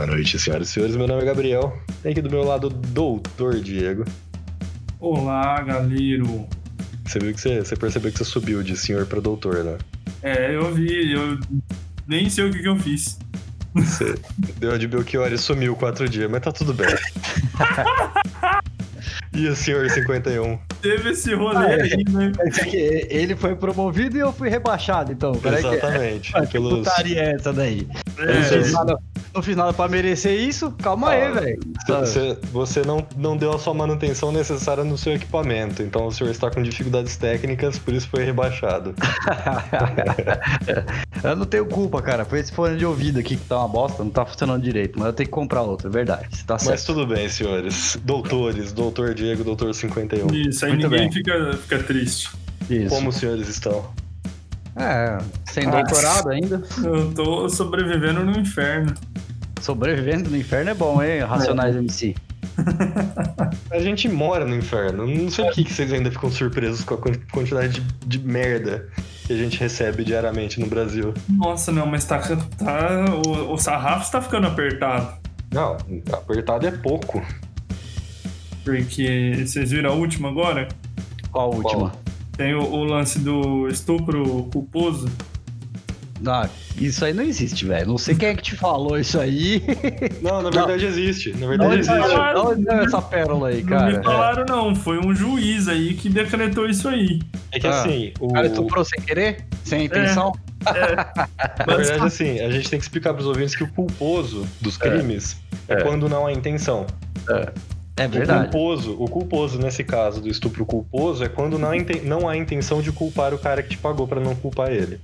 Boa noite, senhoras e senhores. Meu nome é Gabriel. Tem aqui do meu lado o Doutor Diego. Olá, galero. Você viu que você, você percebeu que você subiu de senhor para doutor, né? É, eu vi, eu nem sei o que, que eu fiz. Você deu a de Belchior e sumiu quatro dias, mas tá tudo bem. e o senhor 51? Teve esse rolê Ah, é. aí, né? Dizer que Ele foi promovido e eu fui rebaixado, então. É que é? Exatamente. Ah, que Pelos- putaria é essa daí? Eu não, É, fiz nada, não fiz nada pra merecer isso? Calma aí, Ah, velho. Você, você não, não deu a sua manutenção necessária no seu equipamento, então o senhor está com dificuldades técnicas, por isso foi rebaixado. eu não tenho culpa, cara. Foi esse fone de ouvido aqui que tá uma bosta, não tá funcionando direito. Mas eu tenho que comprar outro, é verdade. Tá Mas certo. tudo bem, senhores. Doutores, doutor Diego, doutor 51. Isso, aí Muito ninguém bem. fica, fica triste. Isso. Como os senhores estão? É, sem Ah. doutorado ainda. Eu tô sobrevivendo no inferno. Sobrevivendo no inferno é bom, hein? Racionais MC. A gente mora no inferno. Não sei por que vocês ainda ficam surpresos com a quan- quantidade de, de merda que a gente recebe diariamente no Brasil. Nossa, não, mas tá, tá o, o sarrafo está ficando apertado. Não, apertado é pouco. Porque vocês viram a última agora? Qual a última? Tem o, o lance do estupro culposo. Ah, isso aí não existe, velho. Não sei quem é que te falou isso aí. Não, na verdade existe. Na Da verdade onde existe. falaram? onde veio essa pérola aí, Não cara? me falaram, não. Foi um juiz aí que decretou isso aí. É que Ah. assim, o... Cara estuprou sem querer? Sem intenção? na verdade assim, a gente tem que explicar pros ouvintes que o culposo dos crimes é, É. quando não há intenção. É, O verdade. culposo, o culposo nesse caso do estupro culposo é quando não não há intenção de culpar o cara que te pagou pra não culpar ele.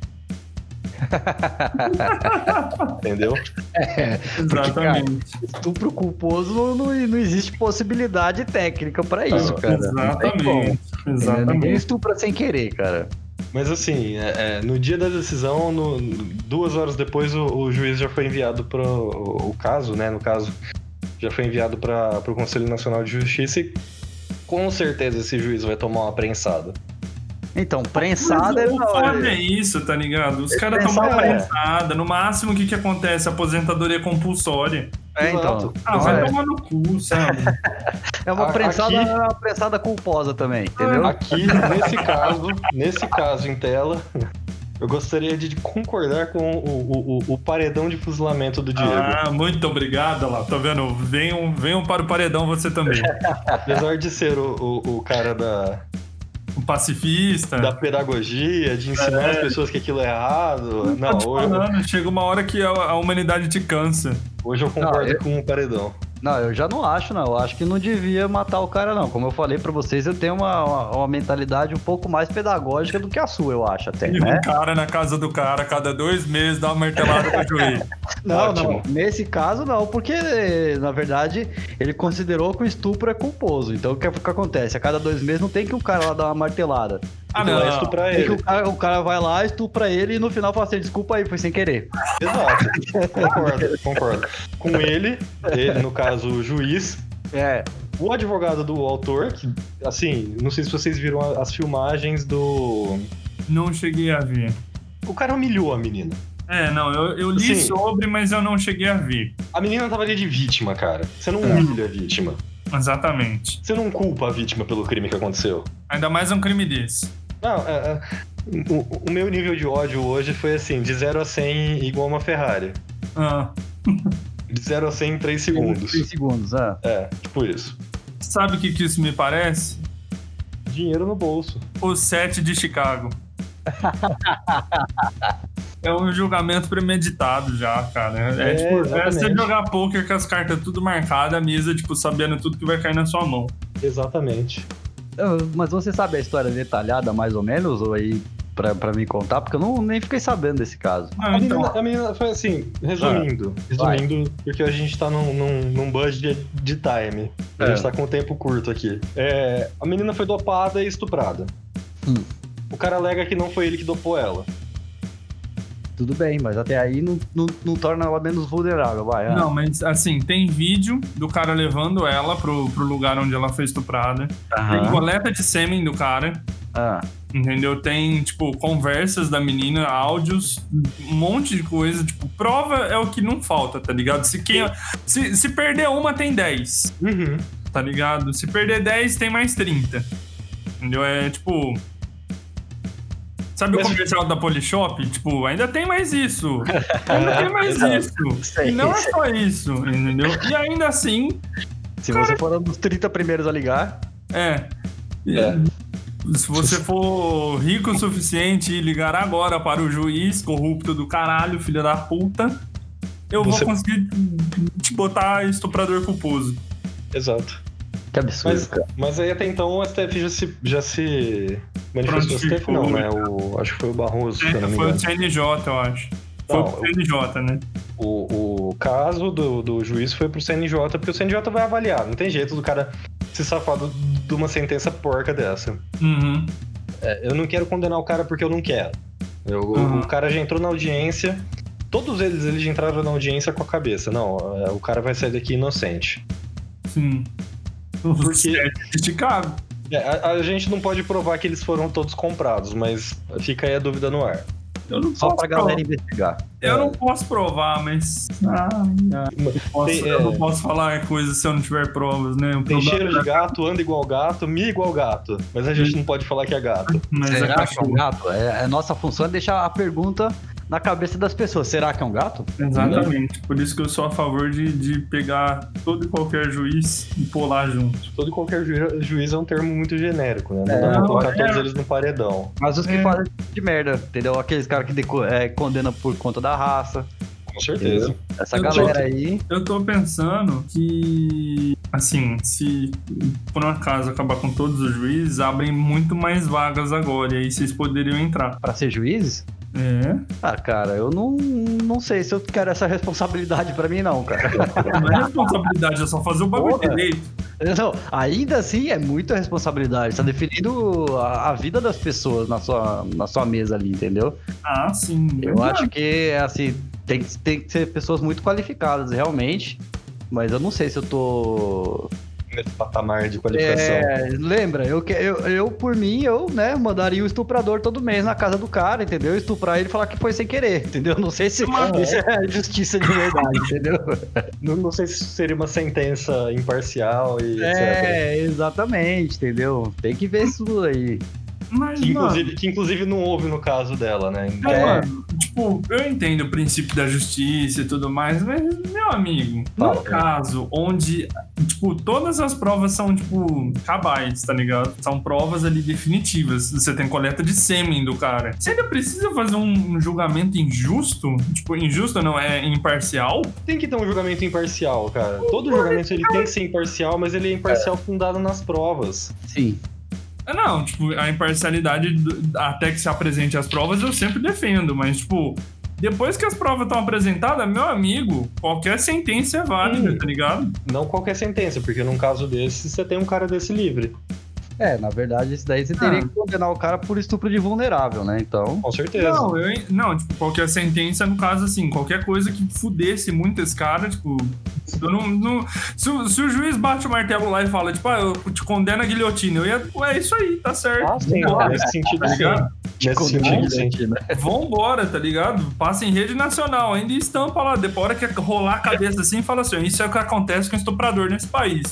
Entendeu? É, Exatamente. estupro culposo não, não, existe possibilidade técnica pra isso, cara. Como. Exatamente. Ninguém Exatamente. estupra sem querer, cara. Mas assim, é- é, no dia da decisão, no- duas horas depois, o, o juiz já foi enviado para o, caso, né? No caso, já foi enviado para o Conselho Nacional de Justiça e com certeza esse juiz vai tomar uma prensada. Então, prensada é foda hora. é isso, tá ligado? Os É caras tomam prensada, é. prensada. No máximo, o que que acontece? Aposentadoria compulsória. É, então. Ah, vai é, tomar no cu, sabe? é uma prensada, aqui- uma prensada culposa também, entendeu? Aqui, nesse caso, nesse caso em tela, eu gostaria de concordar com o, o- o- paredão de fuzilamento do Diego. Ah, muito obrigado, olha lá. Tá vendo? Venham, venham para o paredão você também. Apesar de ser o, o- o cara da, O pacifista. da pedagogia, de ensinar as pessoas que aquilo é errado. Não, te hoje, falando, chega uma hora que a, a humanidade te cansa. hoje eu concordo Não, eu- com o paredão. Não, eu já não acho, não. Eu acho que não devia matar o cara, não. Como eu falei pra vocês, eu tenho uma, uma, uma mentalidade um pouco mais pedagógica do que a sua, eu acho, até, E né? um cara na casa do cara, a cada dois meses, dá uma martelada no joelho. Não, Ótimo. não. Nesse caso, não, porque, na verdade, ele considerou que o estupro é culposo. Então, o que, o que acontece? A cada dois meses não tem que o cara lá dar uma martelada. Ah, é não. estuprar que ele. o cara, o cara vai lá, estupra ele e no final fala assim: desculpa aí, foi sem querer. Exato. Concordo, concordo. Com ele, ele, no caso, o juiz, É. o advogado do autor, que, assim, não sei se vocês viram as filmagens do. Não cheguei a ver. O cara humilhou a menina. É, não, eu, eu li Sim. sobre, mas eu não cheguei a ver. A menina tava ali de vítima, cara. Você não humilha a vítima. Exatamente. Você não culpa a vítima pelo crime que aconteceu. Ainda mais um crime desse. Não, é, é, o, o meu nível de ódio hoje foi assim, de 0 a 100 igual uma Ferrari. Ah, De 0 a 100 em 3 segundos. 3 segundos, ah. É, tipo isso. sabe o que, que isso me parece? Dinheiro no bolso. O 7 de Chicago. é um julgamento premeditado já, cara. É, É, tipo, é você exatamente. jogar poker com as cartas tudo marcadas, a mesa, tipo, sabendo tudo que vai cair na sua mão. Exatamente. Ah, Mas você sabe a história detalhada, mais ou menos, ou aí pra, pra me contar? Porque eu não, nem fiquei sabendo desse caso. Ah, A então, menina, a menina foi assim, resumindo, resumindo, porque a gente tá num, num, num budget de time. A É. gente tá com um tempo curto aqui. É, a menina foi dopada e estuprada. Hum. O cara alega que não foi ele que dopou ela. Tudo bem, mas até aí não, não, não torna ela menos vulnerável, vai. ah. Não, mas assim, tem vídeo do cara levando ela pro, pro lugar onde ela foi estuprada. Tem coleta de sêmen do cara. Ah, Entendeu? Tem, tipo, conversas da menina, áudios, um monte de coisa. Tipo, prova é o que não falta, tá ligado? Se, quem, se, se perder uma, tem 10, Uhum. tá ligado? Se perder 10, tem mais 30. Entendeu? É tipo. Sabe Mas- o comercial da Polishop? Tipo, ainda tem mais isso. Ainda tem mais isso. Sei, E não é só isso, entendeu? E ainda assim, Se você for um dos 30 primeiros a ligar, é. É. Se você for rico o suficiente e ligar agora para o juiz corrupto do caralho, filho da puta, eu Você- vou conseguir te botar estuprador culposo. Exato. que absurdo, Mas, cara. mas aí até então o STF já se, já se manifestou. Prontificou, não, né? O, acho que foi o Barroso, se me Foi o. CNJ, eu acho. Foi Não, o CNJ, né? O, o caso do, do juiz foi pro CNJ, porque o CNJ vai avaliar. Não tem jeito do cara se safar do- de uma sentença porca dessa. Uhum. É, eu não quero condenar o cara porque eu não quero. Eu- o- Uhum. O cara já entrou na audiência. Todos eles, eles entraram na audiência com a cabeça. Não, é, o cara vai sair daqui inocente. Sim. Porque- de Chicago. É, a, a gente não pode provar que eles foram todos comprados, mas fica aí a dúvida no ar. Eu não Só posso pra galera investigar. Eu não posso provar, mas. Ah, não posso- Tem, eu é, não posso falar coisas se eu não tiver provas, né? O tem cheiro de gato, anda igual gato, mia igual gato. Mas a gente não pode falar que é gato. Mas é Será que é um cachorro. gato? É, é nossa função é deixar a pergunta na cabeça das pessoas. Será que é um gato? Exatamente. Por isso que eu sou a favor de, de pegar todo e qualquer juiz e pular junto. Todo e qualquer ju- juiz é um termo muito genérico, né? Não É, dá pra colocar é. todos eles no paredão. Mas os que É. fazem de merda, entendeu? Aqueles caras que é, condenam por conta da raça. Com certeza. Essa Eu galera aí. Eu tô pensando que, assim, se por um acaso acabar com todos os juízes, abrem muito mais vagas agora, e aí vocês poderiam entrar. Pra ser juízes? É. Ah, cara, eu não, não sei se eu quero essa responsabilidade pra mim, não, cara. Não é responsabilidade, é só fazer o bagulho Porra. direito. Não, ainda assim é muita responsabilidade. Tá definindo a, a vida das pessoas na sua, na sua mesa ali, entendeu? Ah, sim. Eu acho que, assim, tem, que- tem que ser pessoas muito qualificadas, realmente. Mas eu não sei se eu tô. Patamar de qualificação. É, lembra, eu, que- eu, eu, por mim, eu, né, mandaria o estuprador todo mês na casa do cara, entendeu? Estuprar ele e falar que foi sem querer, entendeu? Não sei se isso é justiça de verdade, entendeu? Não, não sei se seria uma sentença imparcial e etc. É, exatamente, entendeu? Tem que ver isso aí. Mas, Que mano, inclusive, que inclusive não houve no caso dela, né? Então, é, É. mano, tipo, eu entendo o princípio da justiça e tudo mais, mas, meu amigo, Fala, num cara. caso onde, tipo, todas as provas são, tipo, cabais, tá ligado? São provas ali definitivas. Você tem coleta de sêmen do cara. Você ainda precisa fazer um julgamento injusto? Tipo, injusto não, é imparcial? Tem que ter um julgamento imparcial, cara. Todo julgamento ele tem que ser imparcial, mas ele é imparcial fundado nas provas. Sim. Ah, Não, tipo, a imparcialidade até que se apresente as provas eu sempre defendo, mas, tipo, depois que as provas estão apresentadas, meu amigo, qualquer sentença é válida, Sim. tá ligado? Não qualquer sentença, porque num caso desse, você tem um cara desse livre. É, na verdade, isso daí você teria Ah. que condenar o cara por estupro de vulnerável, né? Então. Com certeza. Não, eu, não, tipo, qualquer sentença, no caso, assim, qualquer coisa que fudesse muito esse cara, tipo, eu não. não- se, o- se o juiz bate o martelo lá e fala, tipo, ah, eu te condeno a guilhotina, eu ia, ué, é isso aí, tá certo. Ah, sim, Vambora, nesse sentido, tá ligado? Nesse sentido, sim. né? Vambora, tá ligado? Passa em rede nacional, ainda estampa lá. Depois, a hora que rolar a cabeça assim, fala assim: Isso é o que acontece com estuprador nesse país.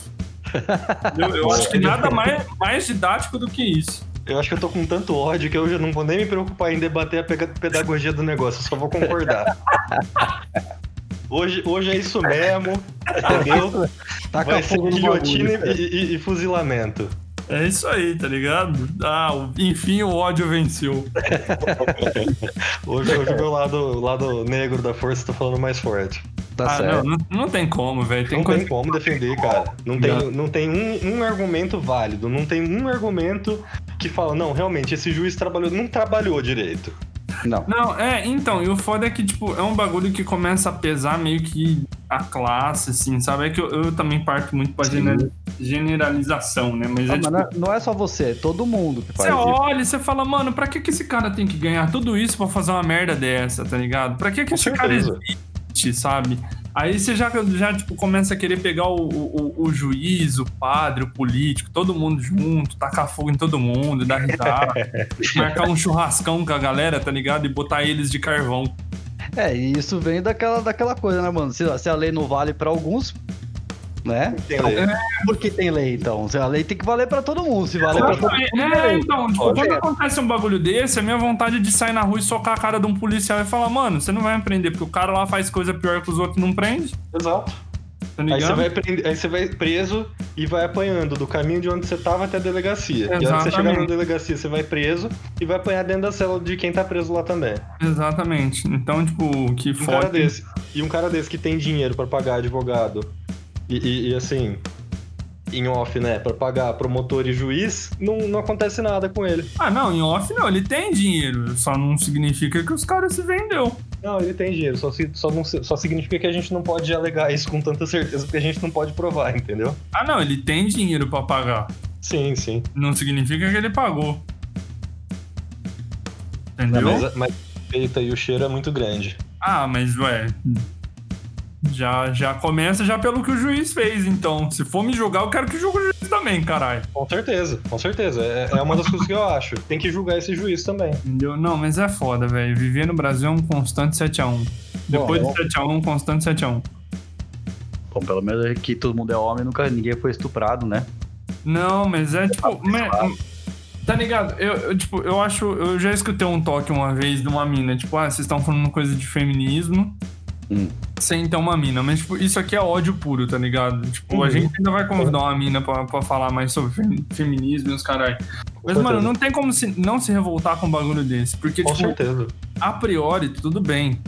Eu, eu acho que nada mais, mais didático do que isso. Eu acho que eu tô com tanto ódio que eu já não vou nem me preocupar em debater a pedagogia do negócio, eu só vou concordar. Hoje, hoje é isso mesmo, entendeu? Taca Vai ser guilhotina e, e- e fuzilamento. É isso aí, tá ligado? Ah, enfim, o ódio venceu. Hoje, hoje o meu lado, o lado negro da força tá falando mais forte. Tá ah, certo. não, não, não tem como, velho. Tem não coisa tem como defender, cara. Não tem, não tem um, um argumento válido, não tem um argumento que fala, não, realmente, esse juiz trabalhou, não trabalhou direito. Não. Não, é, então, e o foda é que, tipo, é um bagulho que começa a pesar meio que a classe, assim, sabe? É que eu, eu também parto muito pra gener- generalização, né? Mas Ah, é mas tipo, não é- não é só você, é todo mundo que Você faz isso. olha e você fala, mano, pra que, que esse cara tem que ganhar tudo isso pra fazer uma merda dessa, tá ligado? Pra que, que Com esse cara certeza. existe, sabe? Aí você já, já tipo, começa a querer pegar o, o, o juiz, o padre, o político, todo mundo junto, tacar fogo em todo mundo, dar risada, marcar um churrascão com a galera, tá ligado? E botar eles de carvão. É, e isso vem daquela, daquela coisa, né, mano? Se, se a lei não vale pra alguns, né? Tem Então, lei. Por que tem lei, então? Se A lei tem que valer pra todo mundo. Se vale pra todo mundo, É, então, tipo, quando acontece um bagulho desse, a minha vontade é de sair na rua e socar a cara de um policial e falar, mano, você não vai me prender, porque o cara lá faz coisa pior que os outros não prende, Exato. tá Aí você, vai prende- aí você vai preso e vai apanhando do caminho de onde você tava até a delegacia. E a hora que você chegar Exatamente. na delegacia, você vai preso e vai apanhar dentro da cela de quem tá preso lá também. Exatamente. Então, tipo, que E um cara foda. desse. E um cara desse que tem dinheiro pra pagar advogado e, e- e, assim, em off, né, Pra pagar promotor e juiz, não, não acontece nada com ele. Ah, não, em off não, ele tem dinheiro. Só não significa que os caras se vendeu. Não, ele tem dinheiro, só, só, não, só significa que a gente não pode alegar isso com tanta certeza, porque a gente não pode provar, entendeu? Ah, não, ele tem dinheiro pra pagar. Sim, sim. Não significa que ele pagou. Não, Entendeu? mas, mas a feita e o cheiro é muito grande. Ah, mas ué. Já, já começa já pelo que o juiz fez, então. Se for me julgar, eu quero que julgue o juiz também, caralho. Com certeza, com certeza. É, é uma das coisas que eu acho. Tem que julgar esse juiz também. Entendeu? Não, mas é foda, velho. Viver no Brasil é um constante 7x1. Depois Bom, do 7x1, um constante 7x1. Bom, pelo menos aqui todo mundo é homem, nunca ninguém foi estuprado, né? Não, mas é tipo. me- tá ligado? Eu, eu, tipo, eu acho. Eu já escutei um toque uma vez de uma mina, tipo, ah, vocês estão falando coisa de feminismo. Hum. Sem ter uma mina, mas tipo, isso aqui é ódio puro, tá ligado? Tipo, a Uhum. gente ainda vai convidar uma mina pra, pra falar mais sobre fem- feminismo e os caralho. Mas, mano, não tem como se, não se revoltar com um bagulho desse. Porque, Com tipo, certeza. a priori, tudo bem.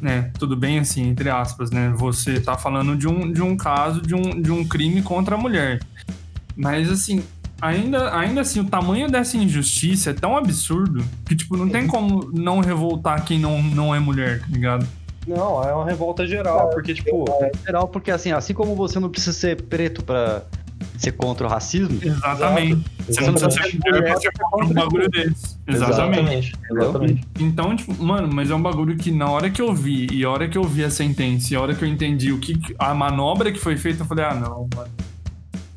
Né? Tudo bem, assim, entre aspas, né? Você tá falando de um, de um caso de um, de um crime contra a mulher. Mas, assim, ainda, ainda assim, o tamanho dessa injustiça é tão absurdo que, tipo, não tem como não revoltar quem não, não é mulher, tá ligado? Não, é uma revolta geral, porque, tipo, É geral, porque assim, assim como você não precisa ser preto pra ser contra o racismo, Exatamente. Você não precisa ser mulher pra ser contra um bagulho desse. Exatamente. Exatamente. Então, tipo, mano, mas é um bagulho que na hora que eu vi, e a hora que eu vi a sentença, e a hora que eu entendi o que a manobra que foi feita, eu falei, ah, não, mano.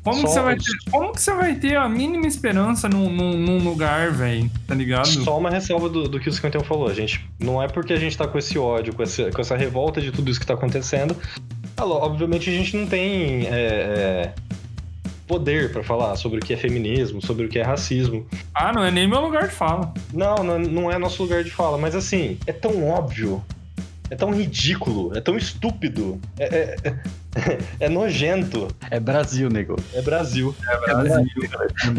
Como, Só que você, vai ter, como que você vai ter a mínima esperança num, num, num lugar, velho? Tá ligado? Só uma ressalva do, do que o 51 falou, gente. Não é porque a gente tá com esse ódio, com essa, com essa revolta de tudo isso que tá acontecendo. Ah, Obviamente a gente não tem é, é, poder pra falar sobre o que é feminismo, sobre o que é racismo. Ah, não é nem meu lugar de fala. Não, não, não é nosso lugar de fala, mas assim, é tão óbvio, é tão ridículo, é tão estúpido, é, é, é- é nojento. é Brasil, nego. É Brasil. É Brasil.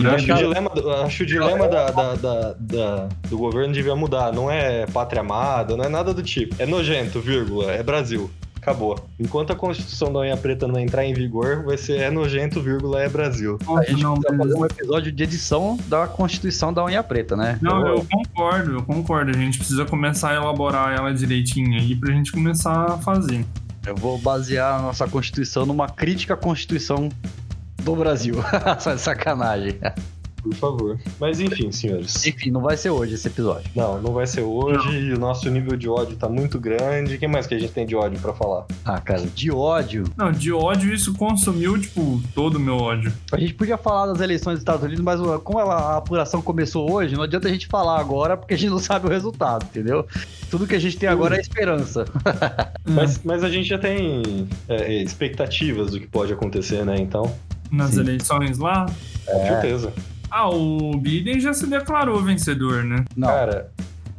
Eu acho que o dilema, do- acho o dilema da, da- da- da- do governo devia mudar. Não é pátria amada, não é nada do tipo. É nojento, vírgula, é Brasil. Acabou. Enquanto a Constituição da Unha Preta não entrar em vigor, vai ser é nojento, vírgula, é Brasil. A gente não, precisa fazer um episódio de edição da Constituição da Unha Preta, né? Não, eu concordo, eu concordo. A gente precisa começar a elaborar ela direitinho aí pra gente começar a fazer. Eu vou basear a nossa Constituição numa crítica à Constituição do Brasil. Sacanagem. Por favor. Mas enfim, senhores. Enfim, não vai ser hoje esse episódio. Não, não vai ser hoje. e O nosso nível de ódio tá muito grande. O que mais que a gente tem de ódio pra falar? Ah, cara, de ódio. Não, de ódio isso consumiu, tipo, todo o meu ódio. A gente podia falar das eleições dos Estados Unidos, mas como ela- a apuração começou hoje, não adianta a gente falar agora porque a gente não sabe o resultado, entendeu? Tudo que a gente tem agora é esperança. Mas, mas a gente já tem é, expectativas do que pode acontecer, né? Então, Nas Sim. eleições lá. com É. certeza. Ah, o Biden já se declarou vencedor, né? Não, Cara,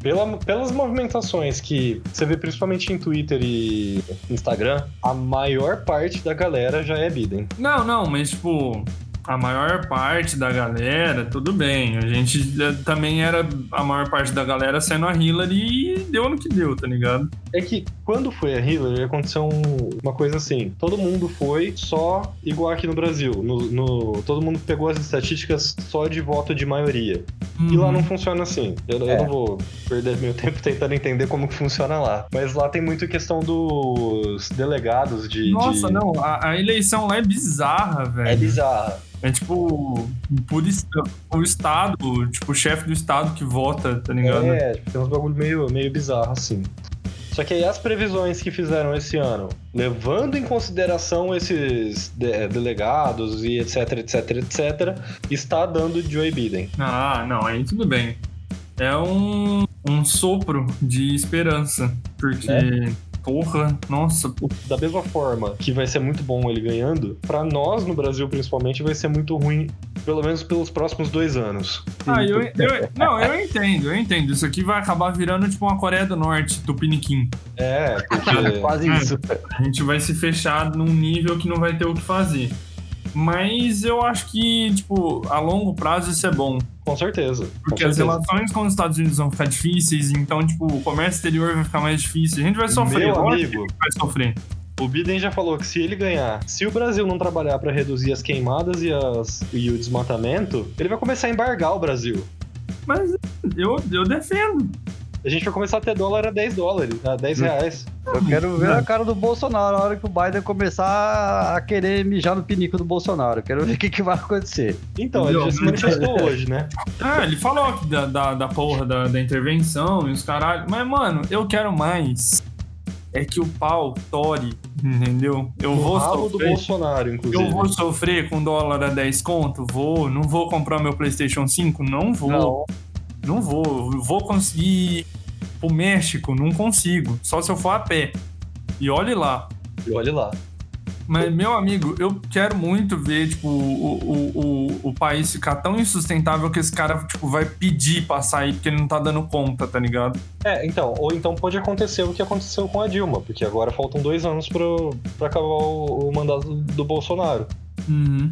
pela- pelas movimentações que você vê principalmente em Twitter e Instagram, a maior parte da galera já é Biden. Não, não, mas tipo, a maior parte da galera, tudo bem. A gente já- também era a maior parte da galera sendo a Hillary e deu no que deu, tá ligado? É que quando foi a Hillary, aconteceu um- uma coisa assim: todo mundo foi só igual aqui no Brasil. No, no- todo mundo pegou as estatísticas só de voto de maioria. E lá Uhum. não funciona assim. Eu, eu É. não vou perder meu tempo tentando entender como que funciona lá. Mas lá tem muito questão dos delegados de. Nossa, de- não, a, a eleição lá é bizarra, velho. É bizarra. É tipo, por o Estado, tipo, o chefe do Estado que vota, tá ligado? É, tipo, tem uns bagulho meio, meio bizarro, assim. Só que aí as previsões que fizeram esse ano, levando em consideração esses de- delegados e etc, etc, etc, está dando Joe Biden. Ah, não, aí tudo bem. É um, um sopro de esperança. Porque, porra, nossa, Da mesma forma que vai ser muito bom ele ganhando, pra nós no Brasil principalmente vai ser muito ruim, pelo menos pelos próximos dois anos. Ah, eu, eu- não, eu entendo, eu entendo. Isso aqui vai acabar virando tipo uma Coreia do Norte, Tupiniquim. É, porque Quase isso. A gente vai se fechar num nível que não vai ter o que fazer. Mas eu acho que, tipo, a longo prazo isso é bom. com certeza. com Porque as certeza. relações com os Estados Unidos vão ficar difíceis, então, tipo, o comércio exterior vai ficar mais difícil. A gente vai sofrer, Meu amigo, vai sofrer. O Biden já falou que se ele ganhar, se o Brasil não trabalhar pra reduzir as queimadas e, as, e o desmatamento, ele vai começar a embargar o Brasil. Mas eu, eu defendo. A gente vai começar a ter dólar a 10 dólares, a 10 reais. Eu quero ver a cara do Bolsonaro na hora que o Biden começar a querer mijar no pinico do Bolsonaro. Eu quero ver o que, que vai acontecer. Então, ele já se manifestou hoje, né? Ah, ele falou da, da, da porra da, da intervenção e os caralho. Mas, mano, eu quero mais. É que o pau tore, entendeu? Eu O vou rabo do sofrer. Bolsonaro, inclusive. Eu vou sofrer com dólar a 10 conto? Vou. Não vou comprar meu PlayStation 5? Não vou. Não. Não vou. Vou conseguir ir pro México? Não consigo. Só se eu for a pé. E olhe lá. E olha lá. Mas, meu amigo, eu quero muito ver, tipo, o, o, o, o país ficar tão insustentável que esse cara, tipo, vai pedir pra sair porque ele não tá dando conta, tá ligado? É, então, ou então pode acontecer o que aconteceu com a Dilma, porque agora faltam dois anos pro, pra acabar o, o mandato do Bolsonaro. Uhum.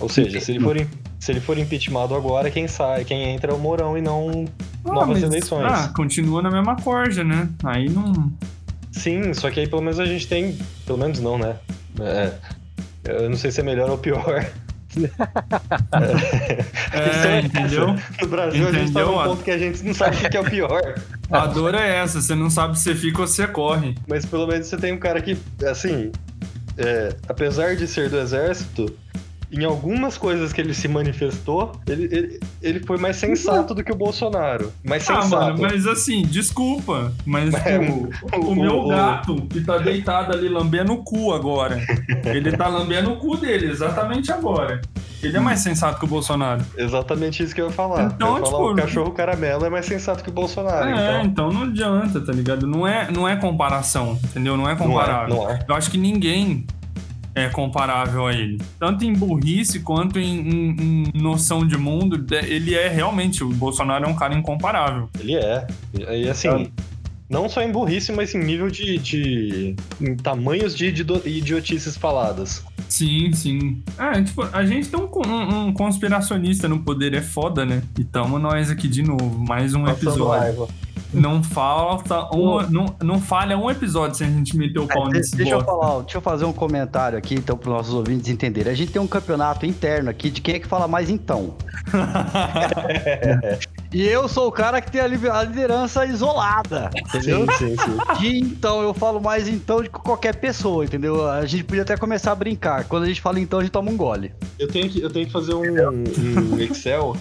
Ou seja, se ele for, se ele for impeachmentado agora, quem sai, quem entra é o Mourão e não novas mas- eleições. Ah, continua na mesma corja, né? Aí não. Sim, só que aí pelo menos a gente tem. Pelo menos não, né? É, eu não sei se é melhor ou pior. É, entendeu? No Brasil a gente tá Entendeu, num ponto que a gente não sabe o que que é o pior. A dor é essa, você não sabe se você fica ou se você corre. Mas pelo menos você tem um cara que, assim, é, apesar de ser do exército, em algumas coisas que ele se manifestou, ele, ele, ele foi mais sensato do que o Bolsonaro. Mais Ah, sensato. mano, mas assim, desculpa, mas É, tipo, o, o- meu o- gato que tá deitado ali lambendo o cu agora. Ele tá lambendo o cu dele, exatamente agora. Ele é mais sensato que o Bolsonaro. Exatamente isso que eu ia falar. Então, eu ia falar, tipo, o cachorro caramelo é mais sensato que o Bolsonaro. é, então, então não adianta, tá ligado? Não é, não é comparação, entendeu? Não é não é, comparável. não é. Eu acho que ninguém é comparável a ele. Tanto em burrice quanto em, em- em noção de mundo, ele é realmente. O Bolsonaro é um cara incomparável. Ele é. E assim, não só em burrice, mas em nível de. de em tamanhos de idido- idiotices faladas. Sim, sim. É, tipo, a gente tem um, um- um conspiracionista no poder, é foda, né? E tamo nós aqui de novo, mais um Passando episódio. raiva. Não falta um, não, não falha um episódio sem a gente meter o pau É, nesse deixa eu falar, deixa eu fazer um comentário aqui, então, para os nossos ouvintes entenderem. A gente tem um campeonato interno aqui de quem é que fala mais então. E eu sou o cara que tem a liderança isolada, entendeu? Sim, sim, sim. De então, eu falo mais então do que qualquer pessoa, entendeu? A gente podia até começar a brincar. Quando a gente fala então, a gente toma um gole. Eu tenho que, eu tenho que fazer um, um Excel,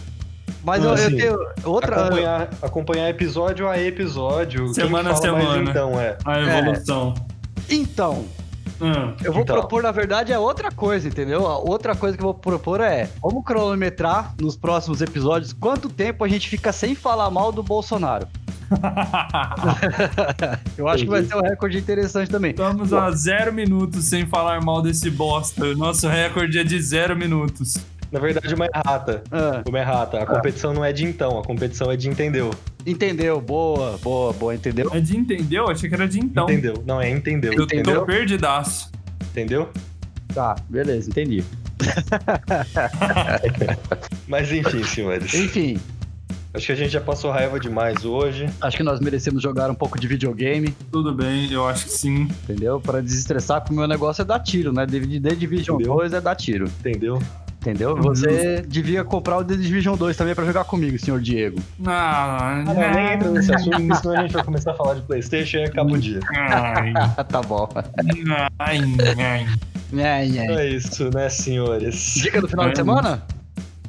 Mas eu, eu Assim, tenho outra. acompanhar, acompanhar episódio a episódio. Semana a semana. então, é. A evolução. Então, Hum. eu vou Então. propor, na verdade, é outra coisa, entendeu? A outra coisa que eu vou propor é: vamos cronometrar nos próximos episódios quanto tempo a gente fica sem falar mal do Bolsonaro. Eu acho que vai ser um recorde interessante também. Estamos a zero minutos sem falar mal desse bosta. O nosso recorde é de zero minutos. Na verdade, uma errata. Ah, Uma errata. A competição não é de então, a competição é de entendeu. entendeu? Boa, boa, boa, entendeu? É de entendeu? Achei que era de então. Entendeu. Não, é entendeu. Eu entendeu? tô perdidaço. Entendeu? Tá, beleza, entendi. Mas enfim, senhores. Enfim, Acho que a gente já passou raiva demais hoje. acho que nós merecemos jogar um pouco de videogame, Tudo bem, eu acho que sim. entendeu? Para desestressar, porque o meu negócio é dar tiro, né? The Division Entendeu? 2 é dar tiro, Entendeu? Entendeu? Você devia comprar o The Division 2 também pra jogar comigo, senhor Diego. Ah, Ah, não, nem entra nesse assunto, senão a gente vai começar a falar de Playstation e acaba o dia. Ai, tá bom. ai, ai. É, Então é. é isso, né, senhores? Dica do final de semana?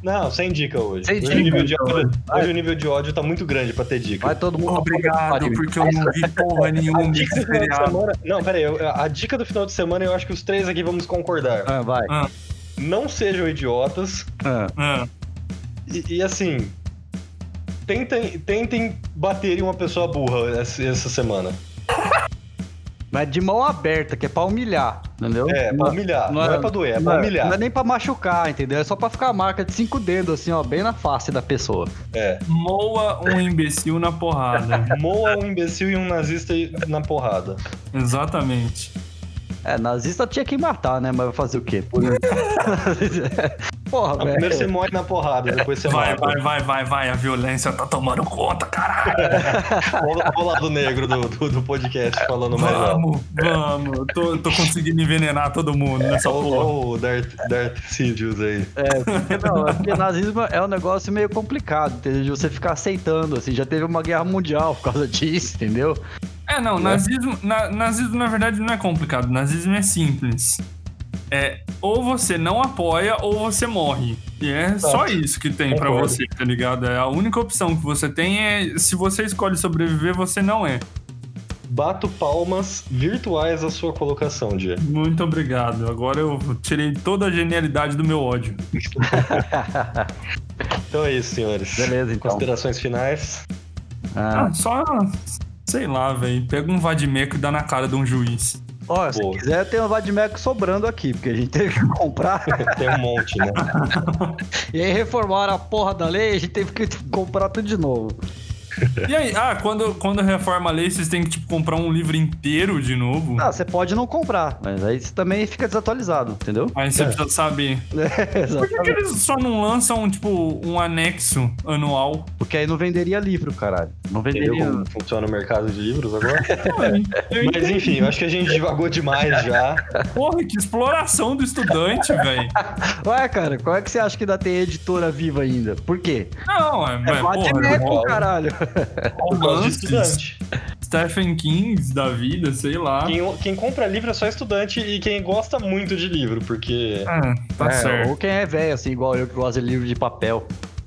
Não, sem dica hoje. Sem hoje, dica, o nível de então. ódio, hoje o nível de ódio tá muito grande pra ter dica. Vai todo mundo. Obrigado, porque eu não vi porra nenhuma dica do final de semana. Não, pera aí. eu- A dica do final de semana eu acho que os três aqui vamos concordar. Ah, vai. Ah, Não sejam idiotas. Ah. ah. E, e, assim. Tentem, tentem bater em uma pessoa burra essa, essa semana. Mas de mão aberta, que é pra humilhar, entendeu? É, pra humilhar. Não, é pra doer, é pra não humilhar. Não é nem pra machucar, entendeu? É só pra ficar a marca de cinco dedos, assim, ó, bem na face da pessoa. É. Moa um imbecil na porrada. Moa um imbecil e um nazista na porrada. Exatamente. É, nazista tinha que matar, né? Mas vai fazer o quê? Por... Porra, Ah, Primeiro você velho. morre na porrada, depois você Vai, mata. vai, vai, vai, vai. A violência tá tomando conta, caralho. Olha o lado negro do, do, do podcast falando mais alto. Vamos, vamos. Tô, tô conseguindo envenenar todo mundo nessa porra. Olha o Darth, Darth Sidious aí. É, porque, não, é porque nazismo é um negócio meio complicado, entendeu? De você ficar aceitando, assim. Já teve uma guerra mundial por causa disso, entendeu? É, não, nazismo, na, nazismo na verdade não é complicado. Nazismo é simples. É, ou você não apoia ou você morre. E é só isso que tem pra Concordo. você, tá ligado? É a única opção que você tem é se você escolhe sobreviver, você não é. Bato palmas virtuais à sua colocação, Dia. Muito obrigado. Agora eu tirei toda a genialidade do meu ódio. Então é isso, senhores. Beleza, então. Considerações finais. Ah. Ah, só, sei lá, velho. Pega um vadimeco e dá na cara de um juiz. Ó, se quiser, tem um Vadimeco sobrando aqui, porque a gente teve que comprar. Tem um monte, né? e aí reformaram a porra da lei, a gente teve que comprar tudo de novo. E aí, ah, quando, quando reforma a lei, vocês têm que, tipo, comprar um livro inteiro de novo? Ah, você pode não comprar, mas aí você também fica desatualizado, entendeu? Aí você É. precisa saber. É, Por que, eles só não lançam, tipo, um anexo anual? Porque aí não venderia livro, caralho. Não Entendeu venderia. como funciona o mercado de livros agora? Eu Mas enfim, eu acho que a gente divagou demais já. Porra, que exploração do estudante, velho. Ué, cara, qual é que você acha que ainda tem editora viva ainda? Por quê? Não, é, É é porra, bom. caralho. Romances, estudante. Stephen King da vida, sei lá. Quem, quem compra livro é só estudante e quem gosta muito de livro, porque. É, tá É, certo. Ou quem é velho, assim, igual eu, que gosta de livro de papel.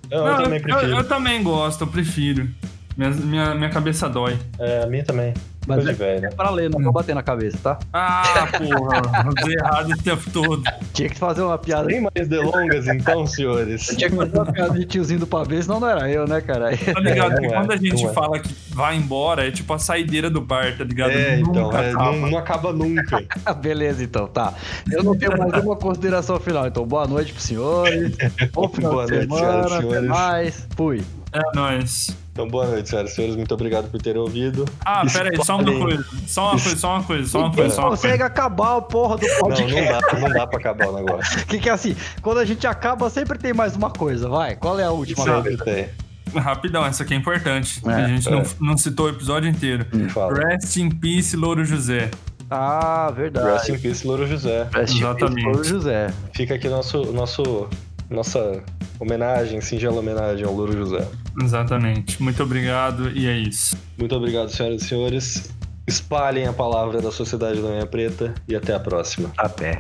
Eu, Não, também eu, prefiro. eu também gosto, eu prefiro. Minha, minha, minha cabeça dói. É, a minha também. Mas é, de velho, né? é pra ler, não vou bater na cabeça, tá? Ah, porra. Usei errado o tempo todo. Tinha que fazer uma piada. Sem mais delongas, então, senhores. Tinha que fazer uma piada de tiozinho do pavê, senão não era eu, né, cara? Tá ligado? É, que não é, quando a gente não é. fala que vai embora, é tipo a saideira do bar, tá ligado? É, então, Nunca é, acaba. não, não acaba nunca. Beleza, então, tá. Eu não tenho mais nenhuma consideração final, então boa noite pros senhores. Bom final Boa de noite, semana, senhoras e até senhores. mais. Fui. É nóis. Então, boa noite, senhoras e senhores. Muito obrigado por terem ouvido. Ah, pera aí, só uma coisa. Só uma coisa, só uma coisa, só uma coisa, só uma consegue coisa. acabar a porra do Não, não podcast. dá, não dá pra acabar o negócio. Que que é assim, quando a gente acaba, sempre tem mais uma coisa, vai. Qual é a última? Sempre tem. Rapidão, essa aqui é importante. É, a gente é. não, não citou o episódio inteiro. Me fala. Rest in peace, Louro José. Ah, verdade. Rest in peace, Louro José. Rest peace, Exatamente. Louro José. Fica aqui nosso, nosso, nossa homenagem, singela homenagem ao Louro José. Exatamente. Muito obrigado e é isso. Muito obrigado, senhoras e senhores. Espalhem a palavra da Sociedade da Manhã Preta e até a próxima. Até.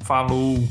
Falou.